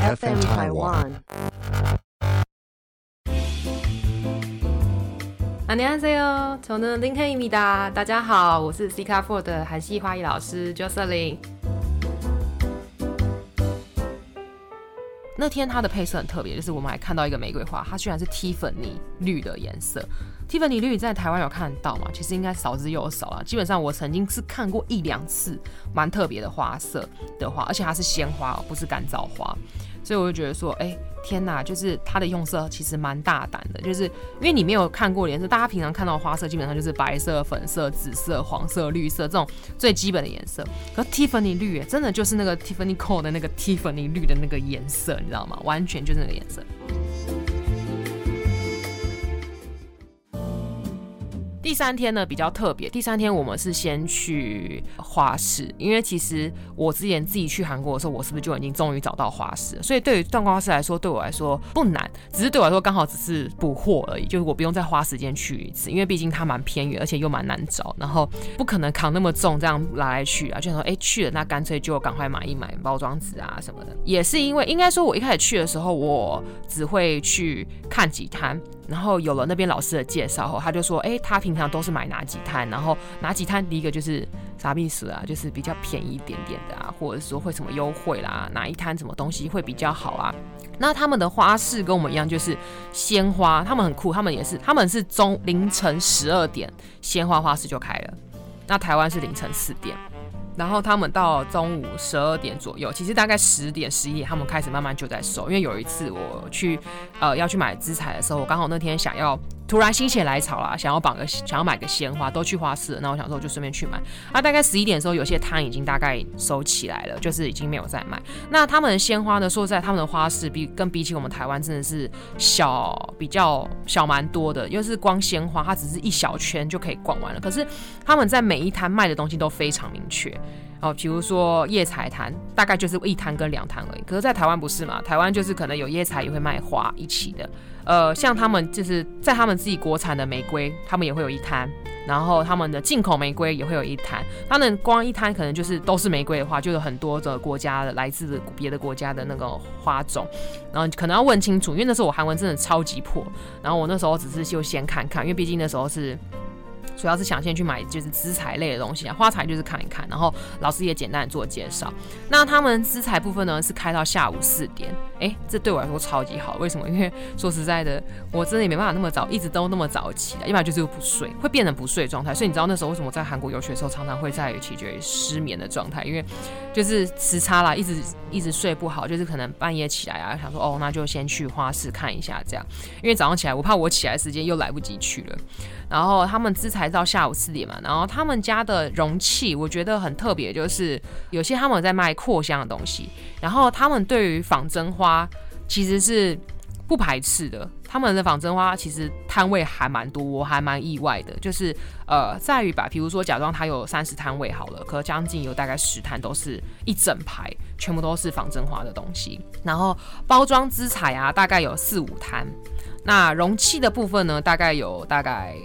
FM Taiwan。안녕하세요저는링헤입니다大家好，我是 C 卡 Four 的韩系花艺老师 Jocelyn。那天它的配色很特别，就是我们还看到一个玫瑰花，它居然是蒂芙尼绿的颜色。蒂芙尼绿在台湾有看到吗？其实应该少之又少啊。基本上我曾经是看过一两次，蛮特别的花色的花，而且它是鲜花哦，不是干燥花。 所以我就觉得说，哎，天哪，就是它的用色其实蛮大胆的，就是因为你没有看过颜色，大家平常看到花色基本上就是白色、粉色、紫色、黄色、绿色这种最基本的颜色。可 Tiffany 绿，真的就是那个 Tiffany Co 的那个 Tiffany 绿的那个颜色，你知道吗？完全就是那个颜色。第三天呢比较特别，第三天我们是先去花市，因为其实我之前自己去韩国的时候，我是不是就已经终于找到花市？所以对于断花市来说，对我来说不难，只是对我来说刚好只是补货而已，就是我不用再花时间去一次，因为毕竟它蛮偏远，而且又蛮难找，然后不可能扛那么重这样来来去啊，就想说哎去了，那干脆就赶快买一买包装纸啊什么的。也是因为应该说，我一开始去的时候，我只会去看几摊。然后有了那边老师的介绍后，他就说，哎，他平常都是买哪几摊，然后哪几摊第一个就是啥意思啊，就是比较便宜一点点的啊，或者说会什么优惠啦，哪一摊什么东西会比较好啊？那他们的花市跟我们一样，就是鲜花，他们很酷，他们也是，他们是中凌晨十二点鲜花花市就开了，那台湾是凌晨四点。然后他们到中午十二点左右，其实大概十点十一点，他们开始慢慢就在收。因为有一次我去呃要去买资材的时候，我刚好那天想要。突然心血来潮啦，想要绑个想要买个鲜花，都去花市，那我想说就顺便去买。啊，大概十一点的时候，有些摊已经大概收起来了，就是已经没有在卖。那他们的鲜花呢？说实在，他们的花市比跟比起我们台湾真的是小，比较小蛮多的。又是光鲜花，它只是一小圈就可以逛完了。可是他们在每一摊卖的东西都非常明确。哦，比如说叶彩摊，大概就是一摊跟两摊而已。可是，在台湾不是嘛？台湾就是可能有叶彩也会卖花一起的。呃，像他们就是在他们自己国产的玫瑰，他们也会有一摊，然后他们的进口玫瑰也会有一摊。他们光一摊可能就是都是玫瑰的话，就有很多的国家的来自别的国家的那个花种，然后可能要问清楚，因为那时候我韩文真的超级破，然后我那时候只是就先看看，因为毕竟那时候是。主要是想先去买就是资材类的东西啊，花材就是看一看，然后老师也简单做介绍。那他们资材部分呢是开到下午四点，哎，这对我来说超级好。为什么？因为说实在的，我真的也没办法那么早，一直都那么早起来，要不然就是不睡，会变成不睡状态。所以你知道那时候为什么在韩国游学的时候常常会在于取决于失眠的状态，因为就是时差啦，一直一直睡不好，就是可能半夜起来啊，想说哦，那就先去花市看一下这样，因为早上起来我怕我起来时间又来不及去了。然后他们资材到下午四点嘛，然后他们家的容器我觉得很特别，就是有些他们在卖扩香的东西，然后他们对于仿真花其实是不排斥的，他们的仿真花其实摊位还蛮多，我还蛮意外的，就是呃在于吧，比如说假装它有三十摊位好了，可将近有大概十摊都是一整排，全部都是仿真花的东西，然后包装资材啊大概有四五摊。那容器的部分呢，大概有大概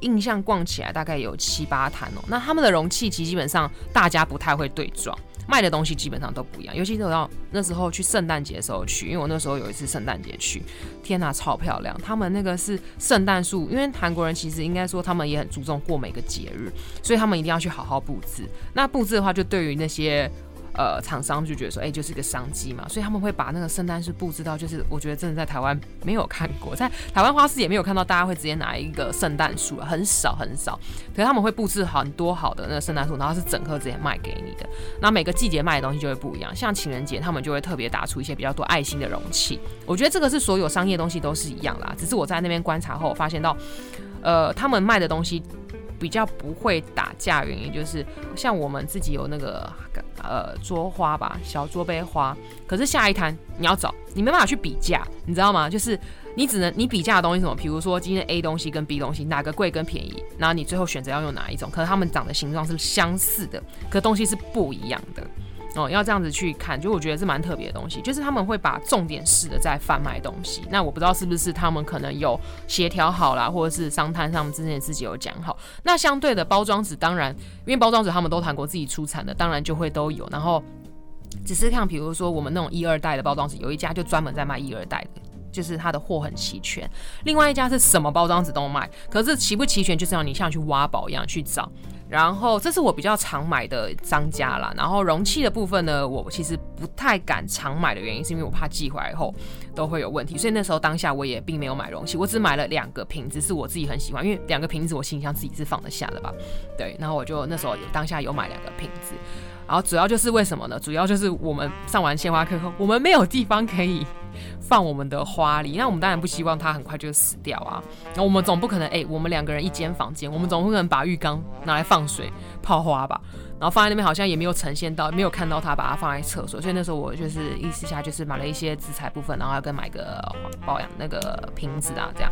印象逛起来大概有七八摊哦。那他们的容器其实基本上大家不太会对撞，卖的东西基本上都不一样。尤其是到那时候去圣诞节的时候去，因为我那时候有一次圣诞节去，天哪，超漂亮！他们那个是圣诞树，因为韩国人其实应该说他们也很注重过每个节日，所以他们一定要去好好布置。那布置的话，就对于那些。呃，厂商就觉得说，哎，就是一个商机嘛，所以他们会把那个圣诞树布置到，就是我觉得真的在台湾没有看过，在台湾花市也没有看到大家会直接拿一个圣诞树，很少很少。可是他们会布置很多好的那个圣诞树，然后是整颗直接卖给你的。那每个季节卖的东西就会不一样，像情人节他们就会特别打出一些比较多爱心的容器。我觉得这个是所有商业东西都是一样啦，只是我在那边观察后发现到，呃，他们卖的东西。比较不会打架，原因就是像我们自己有那个呃桌花吧，小桌杯花，可是下一摊你要找，你没办法去比价，你知道吗？就是你只能你比价的东西什么，比如说今天 A 东西跟 B 东西哪个贵跟便宜，然后你最后选择要用哪一种，可是它们长的形状是相似的，可东西是不一样的。哦，要这样子去看，就我觉得是蛮特别的东西，就是他们会把重点式的在贩卖东西。那我不知道是不是他们可能有协调好啦，或者是商摊上之前自己有讲好。那相对的包装纸，当然因为包装纸他们都谈过自己出产的，当然就会都有。然后只是看，比如说我们那种一二代的包装纸，有一家就专门在卖一二代的。就是它的货很齐全，另外一家是什么包装纸都卖，可是齐不齐全，就是要你像去挖宝一样去找。然后这是我比较常买的商家啦。然后容器的部分呢，我其实不太敢常买的原因，是因为我怕寄回来后都会有问题。所以那时候当下我也并没有买容器，我只买了两个瓶子，是我自己很喜欢，因为两个瓶子我心想自己是放得下的吧。对，然后我就那时候有当下有买两个瓶子。然后主要就是为什么呢？主要就是我们上完鲜花课后，我们没有地方可以放我们的花里，那我们当然不希望它很快就死掉啊。那我们总不可能，哎，我们两个人一间房间，我们总不可能把浴缸拿来放水泡花吧？然后放在那边好像也没有呈现到，没有看到它把它放在厕所，所以那时候我就是意思下就是买了一些紫彩部分，然后要跟买个保养那个瓶子啊，这样。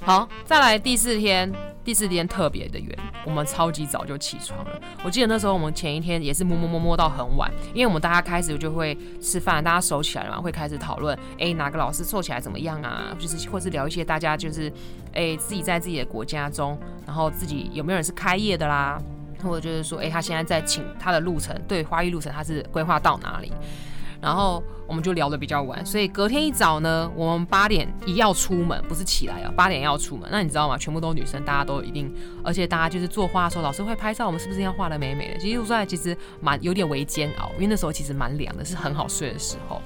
好，再来第四天，第四天特别的远，我们超级早就起床了。我记得那时候我们前一天也是摸摸摸摸到很晚，因为我们大家开始就会吃饭，大家熟起来了嘛，会开始讨论，哎，哪个老师做起来怎么样啊？就是或是聊一些大家就是，哎，自己在自己的国家中，然后自己有没有人是开业的啦？或者就是说，哎，他现在在请他的路程，对花艺路程他是规划到哪里？然后我们就聊得比较晚，所以隔天一早呢，我们八点一要出门，不是起来啊，八点要出门。那你知道吗？全部都女生，大家都一定，而且大家就是做花的时候，老师会拍照，我们是不是要画的美美的？其实说来，其实蛮有点微煎熬，因为那时候其实蛮凉的，是很好睡的时候。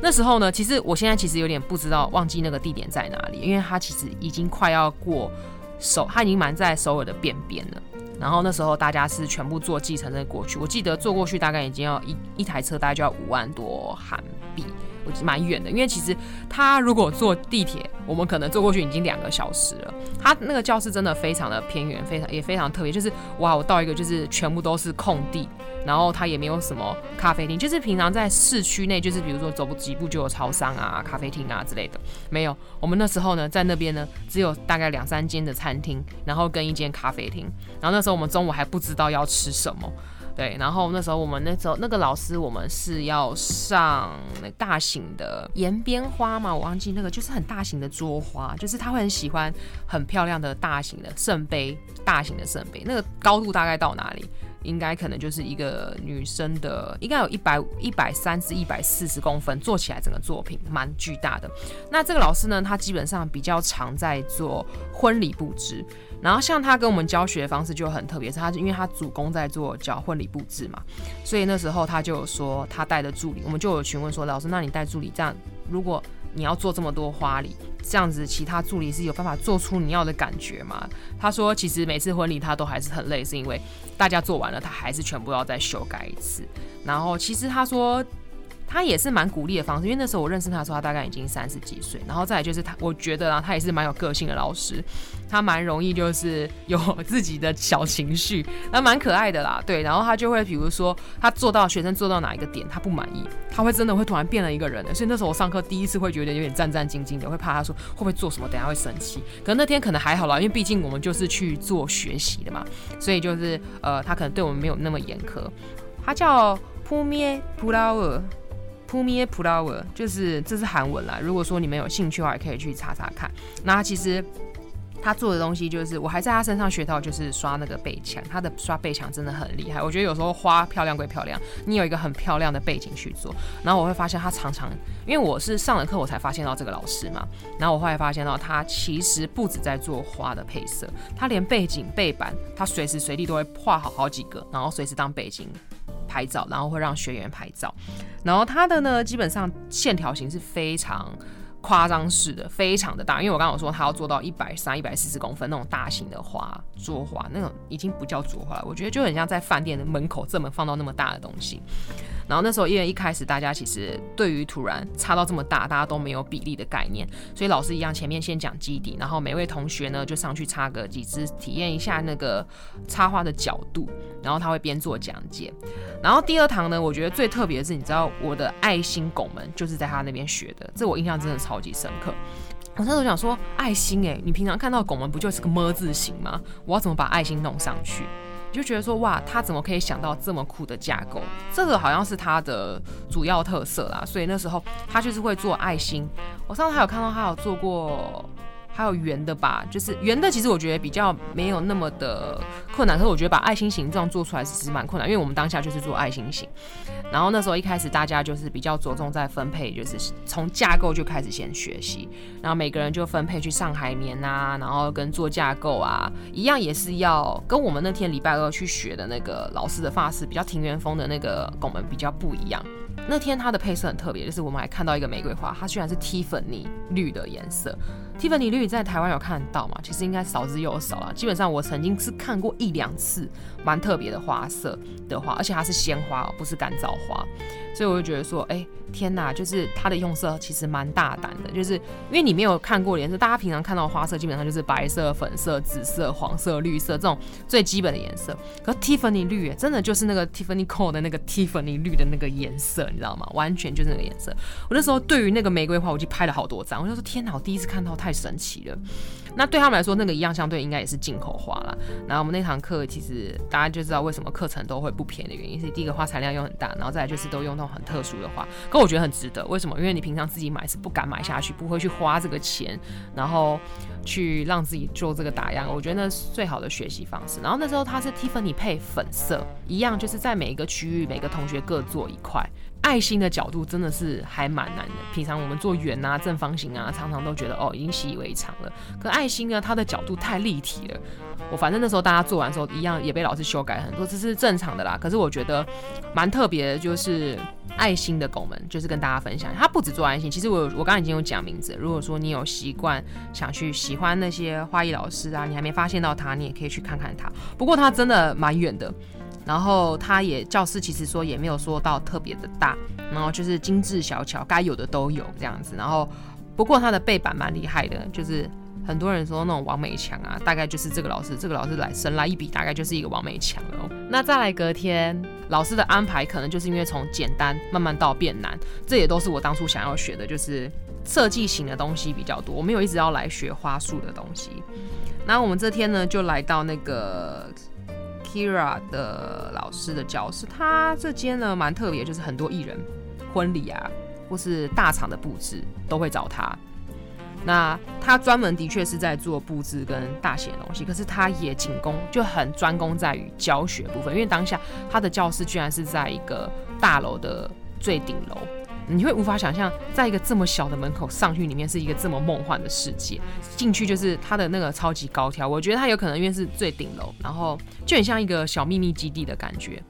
那时候呢，其实我现在其实有点不知道，忘记那个地点在哪里，因为它其实已经快要过首，它已经蛮在首尔的边边了。然后那时候大家是全部坐计程车过去，我记得坐过去大概已经要一一台车大概就要五万多韩币，我蛮远的。因为其实他如果坐地铁，我们可能坐过去已经两个小时了。他那个教室真的非常的偏远，非常也非常特别，就是哇，我到一个就是全部都是空地。然后它也没有什么咖啡厅，就是平常在市区内，就是比如说走不几步就有超商啊、咖啡厅啊之类的，没有。我们那时候呢，在那边呢，只有大概两三间的餐厅，然后跟一间咖啡厅。然后那时候我们中午还不知道要吃什么，对。然后那时候我们那时候那个老师，我们是要上那大型的延边花嘛，我忘记那个就是很大型的桌花，就是他会很喜欢很漂亮的大型的圣杯，大型的圣杯，那个高度大概到哪里？应该可能就是一个女生的，应该有一百一百三至一百四十公分，做起来整个作品蛮巨大的。那这个老师呢，他基本上比较常在做婚礼布置，然后像他跟我们教学的方式就很特别，是因为他主攻在做教婚礼布置嘛，所以那时候他就有说他带的助理，我们就有询问说，老师，那你带助理这样，如果你要做这么多花礼，这样子其他助理是有办法做出你要的感觉吗？他说，其实每次婚礼他都还是很累，是因为大家做完了，他还是全部要再修改一次。然后其实他说。他也是蛮鼓励的方式，因为那时候我认识他的时候，他大概已经三十几岁。然后再来就是他，我觉得啊，他也是蛮有个性的老师，他蛮容易就是有自己的小情绪，那蛮可爱的啦。对，然后他就会比如说他做到学生做到哪一个点他不满意，他会真的会突然变了一个人的。所以那时候我上课第一次会觉得有点战战兢兢的，会怕他说会不会做什么，等下会生气。可能那天可能还好啦，因为毕竟我们就是去做学习的嘛，所以就是呃，他可能对我们没有那么严苛。他叫扑灭普拉尔。P u m i Flower 就是这是韩文啦。如果说你们有兴趣的话，也可以去查查看。那其实他做的东西就是，我还在他身上学到，就是刷那个背墙。他的刷背墙真的很厉害。我觉得有时候花漂亮归漂亮，你有一个很漂亮的背景去做。然后我会发现他常常，因为我是上了课我才发现到这个老师嘛。然后我后来发现到他其实不止在做花的配色，他连背景背板，他随时随地都会画好好几个，然后随时当背景。拍照，然后会让学员拍照，然后它的呢，基本上线条型是非常夸张式的，非常的大。因为我刚刚有说它要做到一百三、一百四十公分那种大型的花桌花，那种已经不叫桌花了，我觉得就很像在饭店的门口正门放到那么大的东西。然后那时候因为一开始大家其实对于突然插到这么大，大家都没有比例的概念，所以老师一样前面先讲基底，然后每位同学呢就上去插个几支，体验一下那个插花的角度，然后他会边做讲解。然后第二堂呢，我觉得最特别的是，你知道我的爱心拱门就是在他那边学的，这我印象真的超级深刻。我那时候想说，爱心哎，你平常看到拱门不就是个么字形吗？我要怎么把爱心弄上去？就觉得说哇，他怎么可以想到这么酷的架构？这个好像是他的主要特色啦。所以那时候他就是会做爱心。我上次还有看到他有做过还有圆的吧，就是圆的，其实我觉得比较没有那么的困难。可是我觉得把爱心形状做出来其实蛮困难，因为我们当下就是做爱心形。然后那时候一开始大家就是比较着重在分配，就是从架构就开始先学习，然后每个人就分配去上海绵啊，然后跟做架构啊一样，也是要跟我们那天礼拜二去学的那个老师的发饰比较庭园风的那个拱门比较不一样。那天它的配色很特别，就是我们还看到一个玫瑰花，它居然是 Tiffany 绿的颜色。Tiffany 绿在台湾有看到吗？其实应该少之又少了。基本上我曾经是看过一两次，蛮特别的花色的花，而且它是鲜花，不是干燥花。所以我就觉得说，哎，天哪，就是它的用色其实蛮大胆的，就是因为你没有看过颜色，大家平常看到花色基本上就是白色、粉色、紫色、黄色、绿色这种最基本的颜色。可 Tiffany 绿，真的就是那个 Tiffany Co 的那个 Tiffany 绿的那个颜色，你知道吗？完全就是那个颜色。我那时候对于那个玫瑰花，我就拍了好多张，我就说天哪，我第一次看到它，太神奇了。那对他们来说，那个一样相对应该也是进口花了。然后我们那堂课其实大家就知道为什么课程都会不便宜的原因，是第一个花材量又很大，然后再来就是都用那种。很特殊的花，可我觉得很值得。为什么？因为你平常自己买是不敢买下去，不会去花这个钱，然后去让自己做这个打样。我觉得那是最好的学习方式。然后那时候它是 Tiffany 配粉色，一样就是在每一个区域，每个同学各做一块。爱心的角度真的是还蛮难的。平常我们做圆啊、正方形啊，常常都觉得哦已经习以为常了。可爱心呢，它的角度太立体了。我反正那时候大家做完之后，一样也被老师修改很多，这是正常的啦。可是我觉得蛮特别的，就是爱心的拱门，就是跟大家分享。它不止做爱心，其实我我刚刚已经有讲名字。如果说你有习惯想去喜欢那些花艺老师啊，你还没发现到他，你也可以去看看他。不过他真的蛮远的。然后他也教室其实说也没有说到特别的大，然后就是精致小巧，该有的都有这样子。然后不过他的背板蛮厉害的，就是很多人说那种王美强啊，大概就是这个老师，这个老师来神来一笔，大概就是一个王美强了。那再来隔天老师的安排，可能就是因为从简单慢慢到变难，这也都是我当初想要学的，就是设计型的东西比较多。我没有一直要来学花束的东西。那我们这天呢，就来到那个。Kira 的老师的教室，他这间呢蛮特别，就是很多艺人婚礼啊，或是大场的布置都会找他。那他专门的确是在做布置跟大型的东西，可是他也仅供就很专攻在于教学部分，因为当下他的教室居然是在一个大楼的最顶楼。你会无法想象，在一个这么小的门口上去，里面是一个这么梦幻的世界。进去就是它的那个超级高挑，我觉得它有可能因为是最顶楼，然后就很像一个小秘密基地的感觉。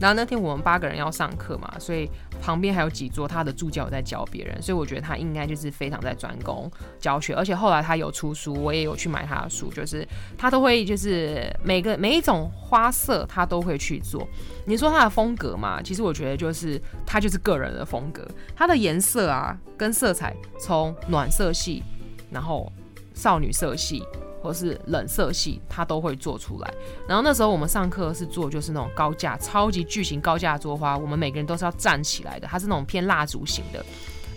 然后那天我们八个人要上课嘛，所以旁边还有几桌他的助教在教别人，所以我觉得他应该就是非常在专攻教学。而且后来他有出书，我也有去买他的书，就是他都会就是每个每一种花色他都会去做。你说他的风格嘛，其实我觉得就是他就是个人的风格，他的颜色啊跟色彩从暖色系，然后少女色系。或是冷色系，它都会做出来。然后那时候我们上课是做就是那种高架、超级巨型高架桌花，我们每个人都是要站起来的，它是那种偏蜡烛型的。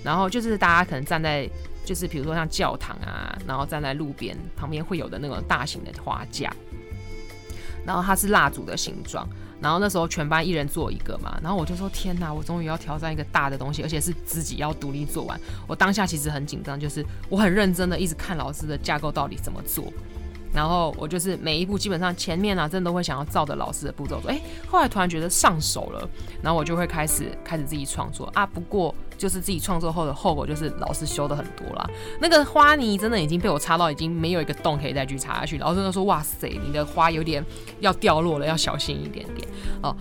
然后就是大家可能站在，就是比如说像教堂啊，然后站在路边旁边会有的那种大型的花架。然后它是蜡烛的形状。然后那时候全班一人做一个嘛，然后我就说天呐，我终于要挑战一个大的东西，而且是自己要独立做完。我当下其实很紧张，就是我很认真的一直看老师的架构到底怎么做。然后我就是每一步基本上前面啊，真的都会想要照着老师的步骤做。哎，后来突然觉得上手了，然后我就会开始开始自己创作啊。不过就是自己创作后的后果就是老师修的很多啦。那个花泥真的已经被我擦到已经没有一个洞可以再去插下去。老师都说哇塞，你的花有点要掉落了，要小心一点点哦。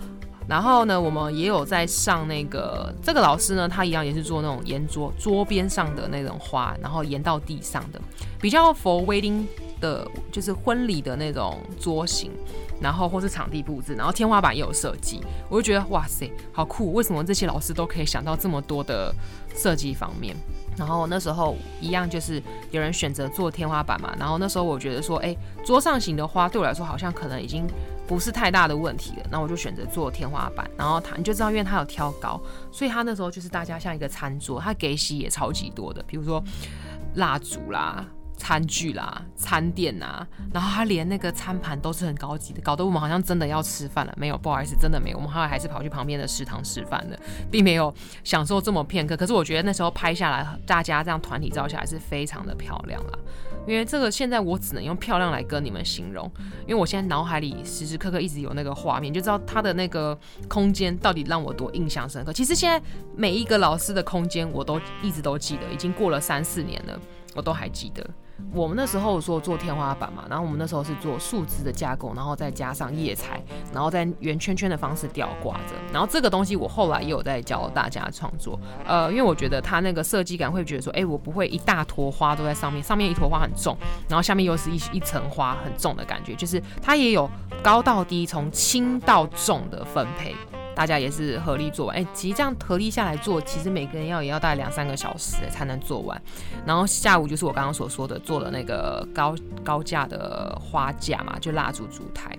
然后呢，我们也有在上那个这个老师呢，他一样也是做那种沿桌桌边上的那种花，然后沿到地上的，比较 for wedding。的就是婚礼的那种桌型，然后或是场地布置，然后天花板也有设计，我就觉得哇塞，好酷！为什么这些老师都可以想到这么多的设计方面？然后那时候一样就是有人选择做天花板嘛，然后那时候我觉得说，哎，桌上型的花对我来说好像可能已经不是太大的问题了，那我就选择做天花板。然后他你就知道，因为他有挑高，所以他那时候就是大家像一个餐桌，他给洗也超级多的，比如说蜡烛啦。餐具啦，餐垫呐，然后他连那个餐盘都是很高级的，搞得我们好像真的要吃饭了。没有，不好意思，真的没有。我们后来还是跑去旁边的食堂吃饭的，并没有享受这么片刻。可是我觉得那时候拍下来，大家这样团体照下来是非常的漂亮啦。因为这个现在我只能用漂亮来跟你们形容，因为我现在脑海里时时刻刻一直有那个画面，就知道他的那个空间到底让我多印象深刻。其实现在每一个老师的空间我都一直都记得，已经过了三四年了，我都还记得。我们那时候说做天花板嘛，然后我们那时候是做树枝的架构，然后再加上叶材，然后在圆圈圈的方式吊挂着。然后这个东西我后来也有在教大家创作，呃，因为我觉得它那个设计感会觉得说，哎，我不会一大坨花都在上面，上面一坨花很重，然后下面又是一一层花很重的感觉，就是它也有高到低，从轻到重的分配。大家也是合力做完，哎，其实这样合力下来做，其实每个人要也要大概两三个小时才能做完。然后下午就是我刚刚所说的做了那个高高架的花架嘛，就蜡烛烛台。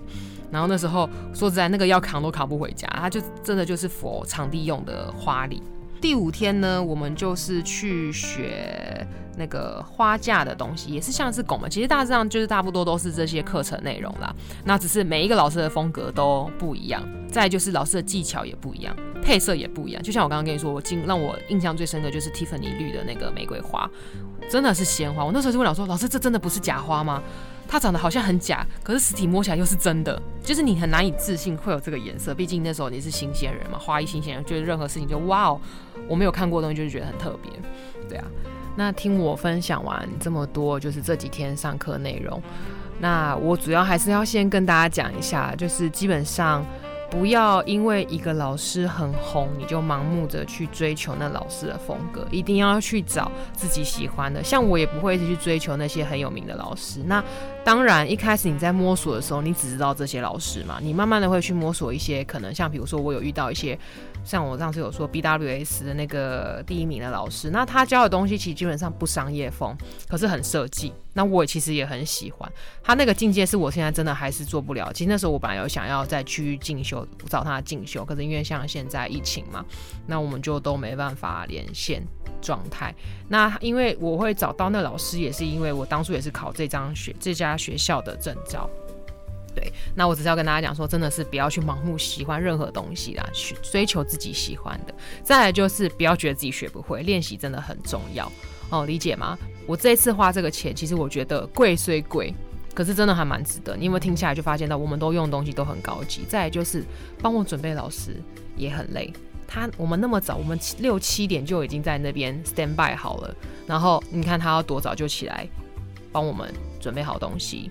然后那时候说实在，那个要扛都扛不回家，它就真的就是佛场地用的花礼。第五天呢，我们就是去学。那个花架的东西也是像是拱门，其实大致上就是差不多都是这些课程内容啦。那只是每一个老师的风格都不一样，再就是老师的技巧也不一样，配色也不一样。就像我刚刚跟你说，我今让我印象最深的就是 Tiffany 绿的那个玫瑰花，真的是鲜花。我那时候就问老师说：“老师，这真的不是假花吗？它长得好像很假，可是实体摸起来又是真的，就是你很难以置信会有这个颜色。毕竟那时候你是新鲜人嘛，花艺新鲜人，觉得任何事情就哇哦，我没有看过的东西就是觉得很特别，对啊。”那听我分享完这么多，就是这几天上课内容。那我主要还是要先跟大家讲一下，就是基本上不要因为一个老师很红，你就盲目的去追求那老师的风格，一定要去找自己喜欢的。像我也不会一直去追求那些很有名的老师。那当然，一开始你在摸索的时候，你只知道这些老师嘛，你慢慢的会去摸索一些可能，像比如说我有遇到一些。像我上次有说 BWS 的那个第一名的老师，那他教的东西其实基本上不商业风，可是很设计。那我其实也很喜欢他那个境界，是我现在真的还是做不了。其实那时候我本来有想要再去进修，找他进修，可是因为像现在疫情嘛，那我们就都没办法连线状态。那因为我会找到那老师，也是因为我当初也是考这张学这家学校的证照。对，那我只是要跟大家讲说，真的是不要去盲目喜欢任何东西啦，去追求自己喜欢的。再来就是不要觉得自己学不会，练习真的很重要哦，理解吗？我这一次花这个钱，其实我觉得贵虽贵，可是真的还蛮值得。你有没有听下来就发现到，我们都用的东西都很高级。再来就是帮我准备老师也很累，他我们那么早，我们六七点就已经在那边 stand by 好了，然后你看他要多早就起来帮我们准备好东西。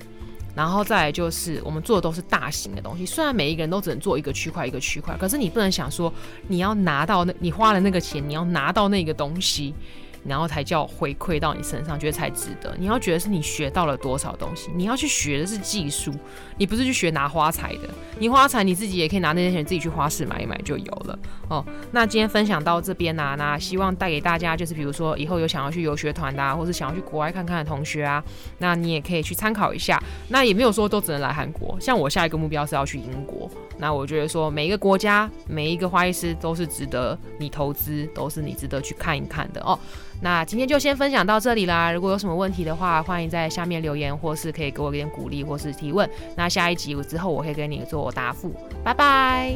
然后再来就是我们做的都是大型的东西，虽然每一个人都只能做一个区块一个区块，可是你不能想说你要拿到那，你花了那个钱，你要拿到那个东西。然后才叫回馈到你身上，觉得才值得。你要觉得是你学到了多少东西，你要去学的是技术，你不是去学拿花材的。你花材你自己也可以拿那些钱自己去花市买一买就有了哦。那今天分享到这边呢，那希望带给大家就是，比如说以后有想要去游学团的，或是想要去国外看看的同学啊，那你也可以去参考一下。那也没有说都只能来韩国，像我下一个目标是要去英国。那我觉得说每一个国家每一个花艺师都是值得你投资，都是你值得去看一看的哦。那今天就先分享到这里啦。如果有什么问题的话，欢迎在下面留言，或是可以给我一点鼓励，或是提问。那下一集之后我会给你做答复。拜拜。